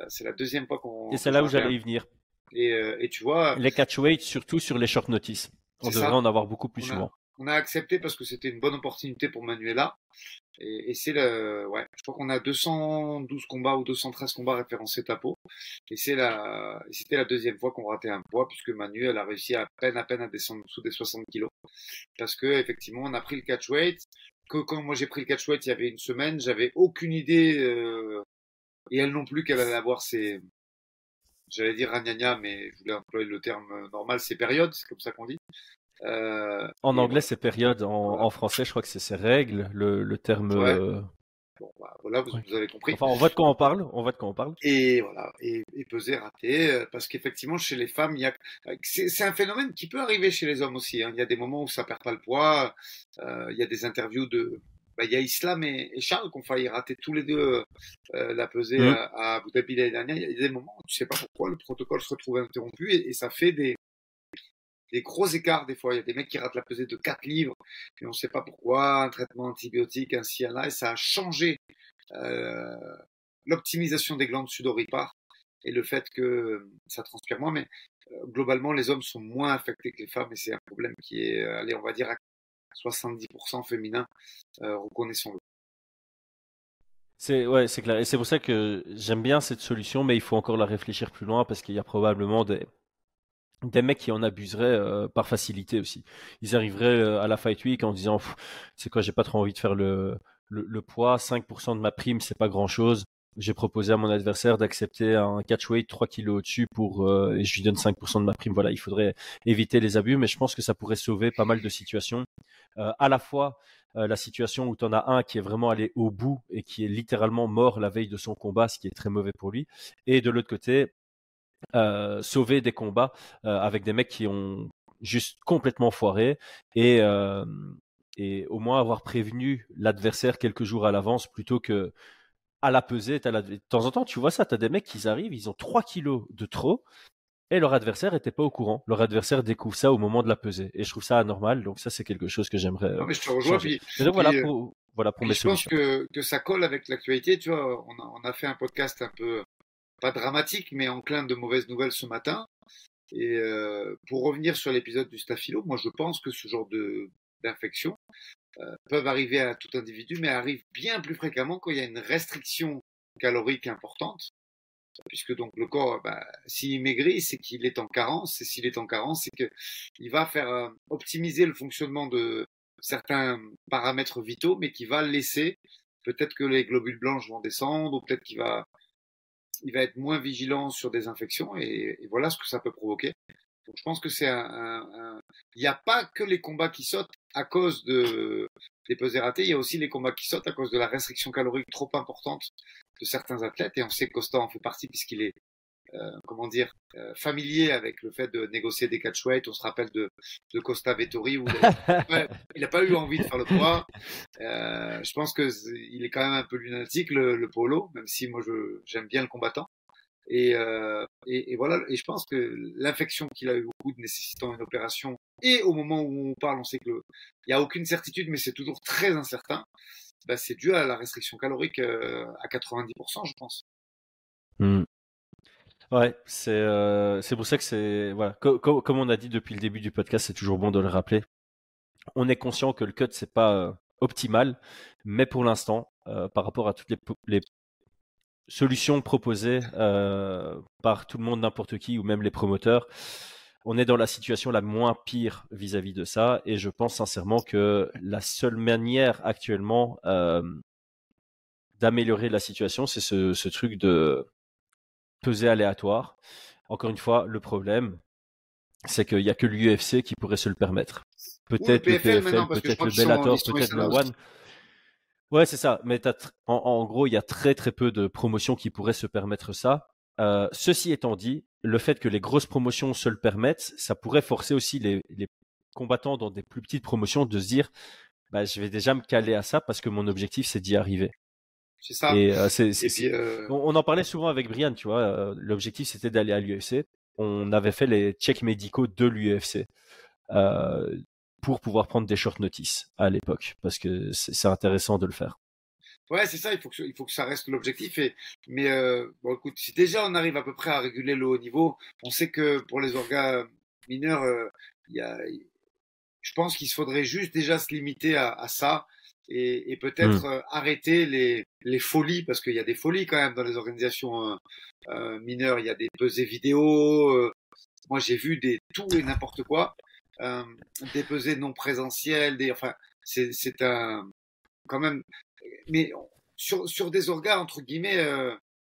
C'est la deuxième fois qu'on. Et c'est là où j'allais y venir. Et, euh, et, tu vois. Les catch weights, surtout sur les short notice. On devrait en avoir beaucoup plus souvent. on a accepté parce que c'était une bonne opportunité pour Manuela. Et, et c'est le, ouais, je crois qu'on a 212 combats ou 213 combats référencés Tapo. Et c'est la, c'était la deuxième fois qu'on ratait un poids puisque Manuel a réussi à peine, à peine à descendre sous des 60 kilos. Parce que, effectivement, on a pris le catch weight que quand moi j'ai pris le catch-weight il y avait une semaine, j'avais aucune idée, euh, et elle non plus, qu'elle allait avoir ses, j'allais dire ragnagna, mais je voulais employer le terme normal, ses périodes, c'est comme ça qu'on dit. Euh, en anglais, c'est période, en, en, français, je crois que c'est ses règles, le, le terme. Euh, Bon, bah, voilà, vous, vous, avez compris. Enfin, on voit de quoi on parle. On voit de quoi on parle. Et voilà, et, et peser raté, euh, parce qu'effectivement, chez les femmes, il y a, c'est un phénomène qui peut arriver chez les hommes aussi. Hein. Il y a des moments où ça perd pas le poids. Euh, il y a des interviews de, bah, il y a Islam et, et Charles qui ont failli rater tous les deux euh, la pesée mmh. à, à Abu Dhabi l'année dernière. Il y a des moments où tu sais pas pourquoi le protocole se retrouve interrompu et, et ça fait des, des gros écarts des fois. Il y a des mecs qui ratent la pesée de 4 livres, et on ne sait pas pourquoi, un traitement antibiotique, ci, un là, et ça a changé euh, l'optimisation des glandes sudoripares. et le fait que ça transpire moins. Mais globalement, les hommes sont moins affectés que les femmes et c'est un problème qui est, allez, on va dire, à 70% féminin, reconnaissons-le. C'est ouais, c'est clair. Et c'est pour ça que j'aime bien cette solution, mais il faut encore la réfléchir plus loin parce qu'il y a probablement des, des mecs qui en abuseraient euh, par facilité aussi. Ils arriveraient euh, à la fight week en disant c'est quoi, j'ai pas trop envie de faire le, le, poids, 5% de ma prime, c'est pas grand chose. J'ai proposé à mon adversaire d'accepter un catch weight 3 kilos au-dessus pour euh, et je lui donne 5% de ma prime. Voilà, il faudrait éviter les abus, mais je pense que ça pourrait sauver pas mal de situations. à la fois la situation où tu en as un qui est vraiment allé au bout et qui est littéralement mort la veille de son combat, ce qui est très mauvais pour lui. Et de l'autre côté, euh, sauver des combats euh, avec des mecs qui ont juste complètement foiré et, euh, et au moins avoir prévenu l'adversaire quelques jours à l'avance plutôt que à la pesée. De temps en temps, tu vois ça, tu as des mecs qui arrivent, ils ont 3 kilos de trop et leur adversaire n'était pas au courant. Leur adversaire découvre ça au moment de la pesée. Et je trouve ça anormal. Donc ça, c'est quelque chose que j'aimerais. Non, mais je te rejoins. Puis, voilà pour, voilà pour mes je pense que, que ça colle avec l'actualité. Tu vois, on a, on a fait un podcast un peu pas dramatique, mais enclin de mauvaises nouvelles ce matin. Et euh, pour revenir sur l'épisode du staphylo, moi je pense que ce genre de d'infections euh, peuvent arriver à tout individu, mais arrivent bien plus fréquemment quand il y a une restriction calorique importante. Puisque donc le corps, bah, s'il maigrit, c'est qu'il est en carence, et s'il est en carence, c'est qu'il va faire euh, optimiser le fonctionnement de certains paramètres vitaux, mais qui va laisser, peut-être que les globules blanches vont descendre, ou peut-être qu'il va il va être moins vigilant sur des infections et, voilà ce que ça peut provoquer. Donc je pense que c'est un, il n'y a pas que les combats qui sautent à cause de des pesées ratées, il y a aussi les combats qui sautent à cause de la restriction calorique trop importante de certains athlètes et on sait que Costa en fait partie puisqu'il est comment dire, euh, familier avec le fait de négocier des catch weight. On se rappelle de, de Costa Vettori où il n'a pas eu envie de faire le poids. Euh, je pense que il est quand même un peu lunatique le, le polo, même si moi je j'aime bien le combattant. Et, euh, et, et, voilà. Et je pense que l'infection qu'il a eu au de nécessitant une opération, et au moment où on parle, on sait que il n'y a aucune certitude, mais c'est toujours très incertain. Bah, c'est dû à la restriction calorique à 90%, je pense. Mmh. Ouais, c'est euh, c'est pour ça que c'est voilà comme on a dit depuis le début du podcast, c'est toujours bon de le rappeler. On est conscient que le cut c'est pas euh, optimal, mais pour l'instant, euh, par rapport à toutes les, les solutions proposées par tout le monde, n'importe qui ou même les promoteurs, on est dans la situation la moins pire vis-à-vis de ça. Et je pense sincèrement que la seule manière actuellement d'améliorer la situation, c'est ce, ce truc de pesée aléatoire. Encore une fois, le problème, c'est qu'il n'y a que l'UFC qui pourrait se le permettre. Peut-être le PFL, peut-être le Bellator, peut-être le One. Ouais, c'est ça. Mais en, gros, il y a très très peu de promotions qui pourraient se permettre ça. Euh, ceci étant dit, le fait que les grosses promotions se le permettent, ça pourrait forcer aussi les, combattants dans des plus petites promotions de se dire, bah, je vais déjà me caler à ça parce que mon objectif c'est d'y arriver. C'est ça. Et, euh, euh, On, en parlait souvent avec Brian, tu vois. Euh, l'objectif, c'était d'aller à l'UFC. On avait fait les checks médicaux de l'UFC pour pouvoir prendre des short notice à l'époque, parce que c'est intéressant de le faire. Ouais, c'est ça. Il faut que il faut que ça reste l'objectif. Et mais bon, écoute, si déjà on arrive à peu près à réguler le haut niveau, on sait que pour les organes mineurs, il y a, je pense qu'il faudrait juste déjà se limiter à, à ça et, et peut-être mmh. euh, arrêter les, les folies, parce qu'il y a des folies quand même dans les organisations euh, euh mineures. Il y a des pesées vidéo. Euh, moi, j'ai vu des tout et n'importe quoi, des pesées non présentielles. Des, enfin, c'est un quand même. Mais sur, sur des organes entre guillemets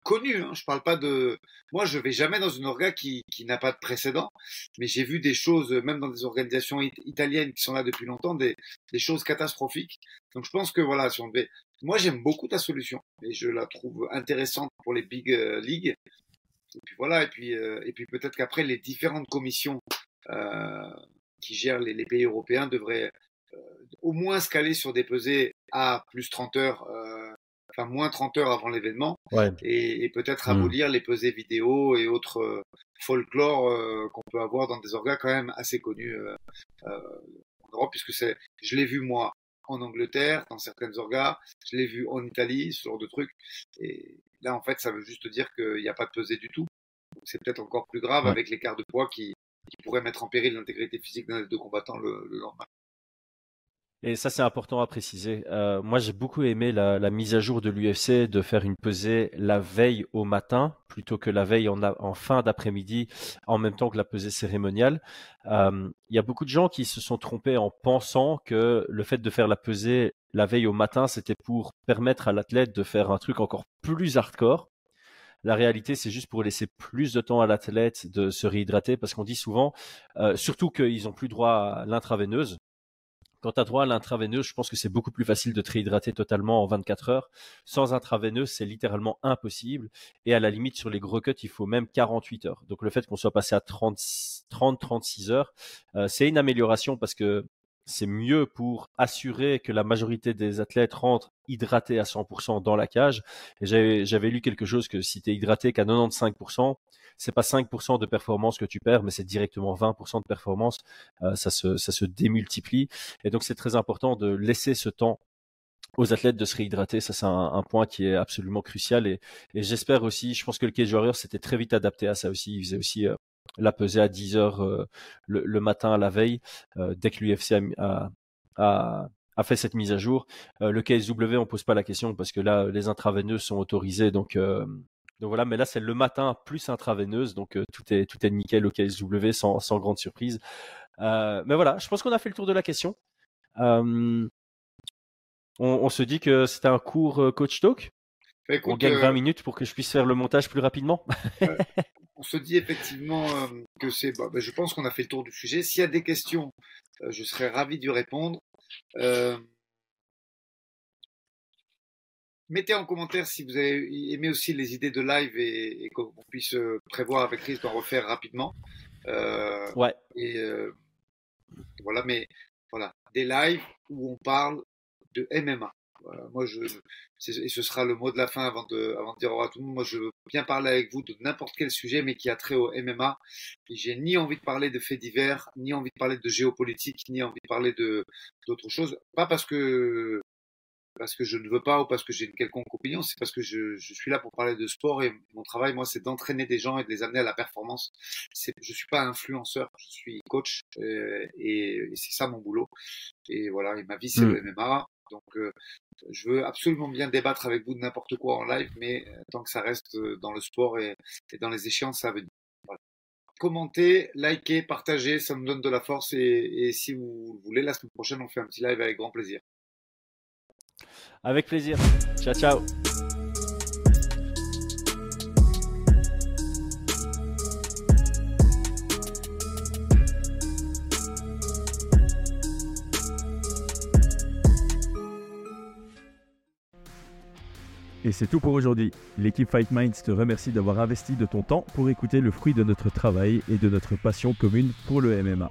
connu. Hein. Je parle pas de. Moi, je vais jamais dans une orga qui, qui n'a pas de précédent, mais j'ai vu des choses, même dans des organisations italiennes qui sont là depuis longtemps, des, des choses catastrophiques. Donc, je pense que voilà, si on devait. Moi, j'aime beaucoup ta solution et je la trouve intéressante pour les big euh, leagues. Et puis voilà, et puis euh, et puis peut-être qu'après les différentes commissions euh, qui gèrent les, les, pays européens devraient euh, au moins se caler sur des pesées à plus 30 heures enfin moins 30 heures avant l'événement, et, peut-être hmm. abolir les pesées vidéo et autres euh, folklore euh, qu'on peut avoir dans des orgas quand même assez connus euh, en Europe, puisque c'est, je l'ai vu moi en Angleterre, dans certaines orgas, je l'ai vu en Italie, ce genre de trucs, et là en fait ça veut juste dire qu'il n'y a pas de pesée du tout. c'est peut-être encore plus grave avec l'écart de poids qui, qui pourrait mettre en péril l'intégrité physique d'un des deux combattants le, lendemain. Et ça, c'est important à préciser. Euh, moi, j'ai beaucoup aimé la, mise à jour de l'UFC de faire une pesée la veille au matin plutôt que la veille en, fin d'après-midi, en même temps que la pesée cérémoniale. Euh, il y a beaucoup de gens qui se sont trompés en pensant que le fait de faire la pesée la veille au matin, c'était pour permettre à l'athlète de faire un truc encore plus hardcore. La réalité, c'est juste pour laisser plus de temps à l'athlète de se réhydrater, parce qu'on dit souvent, euh, surtout qu'ils n'ont plus droit à l'intraveineuse. Droit à l'intraveineuse, je pense que c'est beaucoup plus facile de te réhydrater totalement en 24 heures. Sans intraveineuse, c'est littéralement impossible. Et à la limite, sur les gros cuts, il faut même 48 heures. Donc le fait qu'on soit passé à 30-36 heures, euh, c'est une amélioration parce que c'est mieux pour assurer que la majorité des athlètes rentrent hydratés à 100% dans la cage. J'avais lu quelque chose que si tu es hydraté qu'à 95%, c'est pas 5% de performance que tu perds, mais c'est directement 20% de performance. Euh, ça, se, ça se démultiplie. Et donc c'est très important de laisser ce temps aux athlètes de se réhydrater. Ça, c'est un, point qui est absolument crucial. Et, j'espère aussi, je pense que le Cage Warrior s'était très vite adapté à ça aussi. Il faisait aussi euh, la pesée à 10 heures euh, le, matin à la veille, euh, dès que l'UFC a, a, fait cette mise à jour. Euh, le KSW, on pose pas la question parce que là, les intraveineuses sont autorisées, donc donc voilà, mais là c'est le matin plus intraveineuse, donc tout est tout est nickel au KSW sans, sans grande surprise. mais voilà, je pense qu'on a fait le tour de la question. On, on, se dit que c'était un court coach talk. Bah, on gagne 20 minutes pour que je puisse faire le montage plus rapidement on se dit effectivement euh, que c'est. Bah, bah, je pense qu'on a fait le tour du sujet. S'il y a des questions, euh, je serais ravi d'y répondre. Euh, mettez en commentaire si vous avez aimé aussi les idées de live et, qu'on puisse prévoir avec risque d'en refaire rapidement. ouais. Et voilà, mais voilà, des lives où on parle de MMA moi, je, et ce sera le mot de la fin avant de, avant de dire au revoir à tout le monde. Moi, je veux bien parler avec vous de n'importe quel sujet, mais qui a trait au MMA. J'ai ni envie de parler de faits divers, ni envie de parler de géopolitique, ni envie de parler de d'autres choses. Pas parce que parce que je ne veux pas ou parce que j'ai une quelconque opinion, c'est parce que je, je, suis là pour parler de sport et mon travail, moi, c'est d'entraîner des gens et de les amener à la performance. Je ne suis pas influenceur, je suis coach euh, et, c'est ça mon boulot. Et voilà, et ma vie, c'est le MMA. Mm. Donc, euh, je veux absolument bien débattre avec vous de n'importe quoi en live, mais euh, tant que ça reste dans le sport et, dans les échéances à venir. Commentez, likez, partagez, ça me donne de la force. et si vous voulez, la semaine prochaine, on fait un petit live avec grand plaisir. Avec plaisir. Ciao, ciao. Et c'est tout pour aujourd'hui. L'équipe Fight Minds te remercie d'avoir investi de ton temps pour écouter le fruit de notre travail et de notre passion commune pour le MMA.